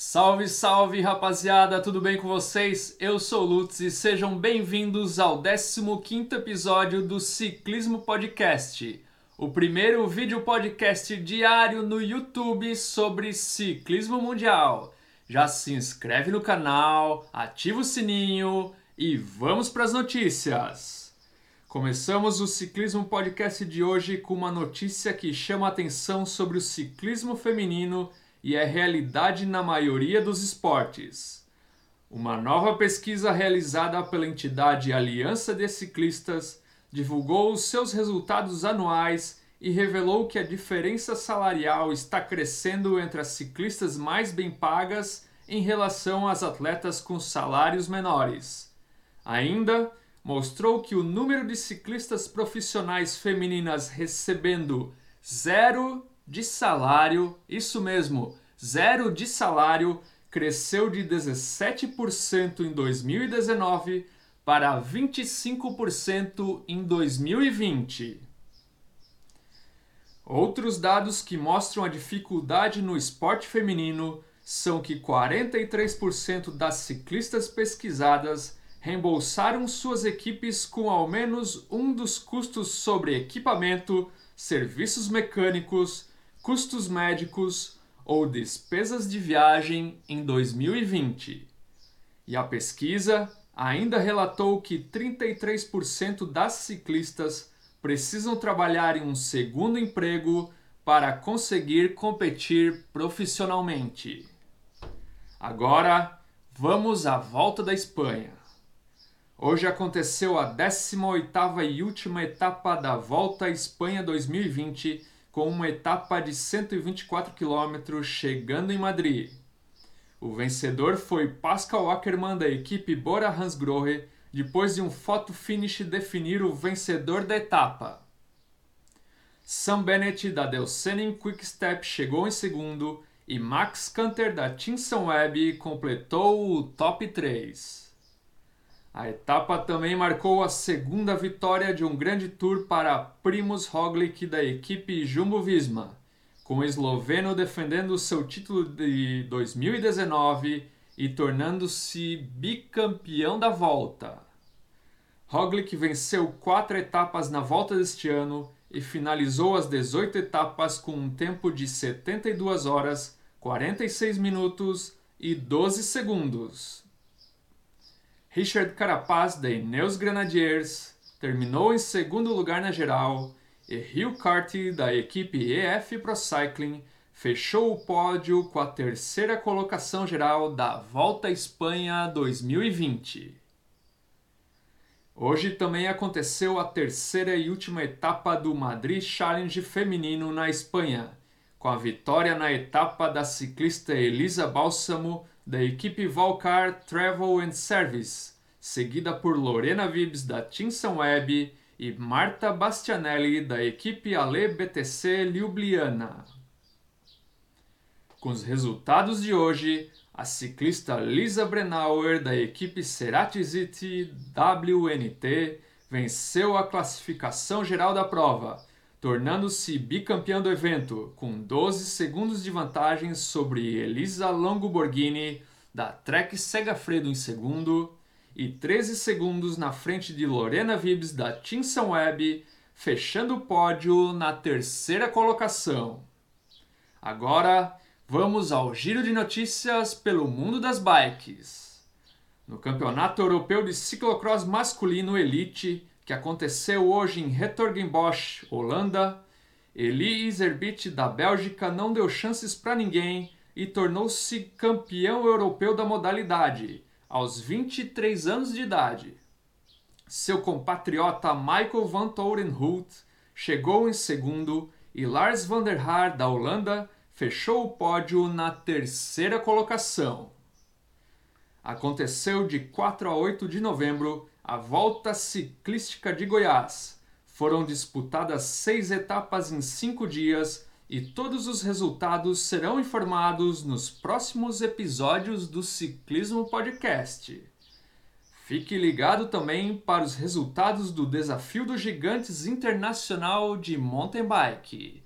Salve, salve rapaziada, tudo bem com vocês? Eu sou o Lutz e sejam bem-vindos ao 15 episódio do Ciclismo Podcast, o primeiro vídeo podcast diário no YouTube sobre ciclismo mundial. Já se inscreve no canal, ativa o sininho e vamos para as notícias. Começamos o Ciclismo Podcast de hoje com uma notícia que chama a atenção sobre o ciclismo feminino e é realidade na maioria dos esportes. Uma nova pesquisa realizada pela entidade Aliança de Ciclistas divulgou os seus resultados anuais e revelou que a diferença salarial está crescendo entre as ciclistas mais bem pagas em relação às atletas com salários menores. Ainda mostrou que o número de ciclistas profissionais femininas recebendo zero de salário, isso mesmo, zero de salário, cresceu de 17% em 2019 para 25% em 2020. Outros dados que mostram a dificuldade no esporte feminino são que 43% das ciclistas pesquisadas reembolsaram suas equipes com ao menos um dos custos sobre equipamento, serviços mecânicos, custos médicos ou despesas de viagem em 2020. E a pesquisa ainda relatou que 33% das ciclistas precisam trabalhar em um segundo emprego para conseguir competir profissionalmente. Agora, vamos à volta da Espanha. Hoje aconteceu a 18ª e última etapa da Volta à Espanha 2020 com uma etapa de 124 km chegando em Madrid. O vencedor foi Pascal Ackermann da equipe Bora Hansgrohe, depois de um photo finish definir o vencedor da etapa. Sam Bennett da Delsening Quickstep chegou em segundo e Max Canter da Tinson Web completou o top 3. A etapa também marcou a segunda vitória de um grande tour para Primus Roglic da equipe Jumbo-Visma, com o esloveno defendendo seu título de 2019 e tornando-se bicampeão da volta. Roglic venceu quatro etapas na volta deste ano e finalizou as 18 etapas com um tempo de 72 horas, 46 minutos e 12 segundos. Richard Carapaz da Ineos Grenadiers terminou em segundo lugar na geral e Hugh Carty da equipe EF Pro Cycling fechou o pódio com a terceira colocação geral da Volta à Espanha 2020. Hoje também aconteceu a terceira e última etapa do Madrid Challenge feminino na Espanha, com a vitória na etapa da ciclista Elisa Bálsamo da equipe Valcar Travel and Service, seguida por Lorena Vibes da Tinson Web e Marta Bastianelli da equipe Ale BTC Ljubljana. Com os resultados de hoje, a ciclista Lisa Brennauer da equipe Ceratizit WNT venceu a classificação geral da prova tornando-se bicampeã do evento, com 12 segundos de vantagem sobre Elisa Longoborghini, da Trek Segafredo em segundo, e 13 segundos na frente de Lorena Vibes, da Tinson Web, fechando o pódio na terceira colocação. Agora, vamos ao giro de notícias pelo mundo das bikes. No Campeonato Europeu de Ciclocross Masculino Elite, que aconteceu hoje em Hertogenbosch, Holanda, Eli Iserbyt da Bélgica não deu chances para ninguém e tornou-se campeão europeu da modalidade, aos 23 anos de idade. Seu compatriota Michael van Torenhout chegou em segundo e Lars van der Haar da Holanda fechou o pódio na terceira colocação. Aconteceu de 4 a 8 de novembro a Volta Ciclística de Goiás. Foram disputadas seis etapas em cinco dias e todos os resultados serão informados nos próximos episódios do Ciclismo Podcast. Fique ligado também para os resultados do Desafio dos Gigantes Internacional de Mountain Bike.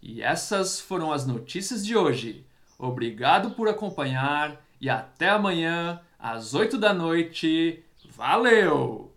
E essas foram as notícias de hoje. Obrigado por acompanhar e até amanhã às 8 da noite. Valeu!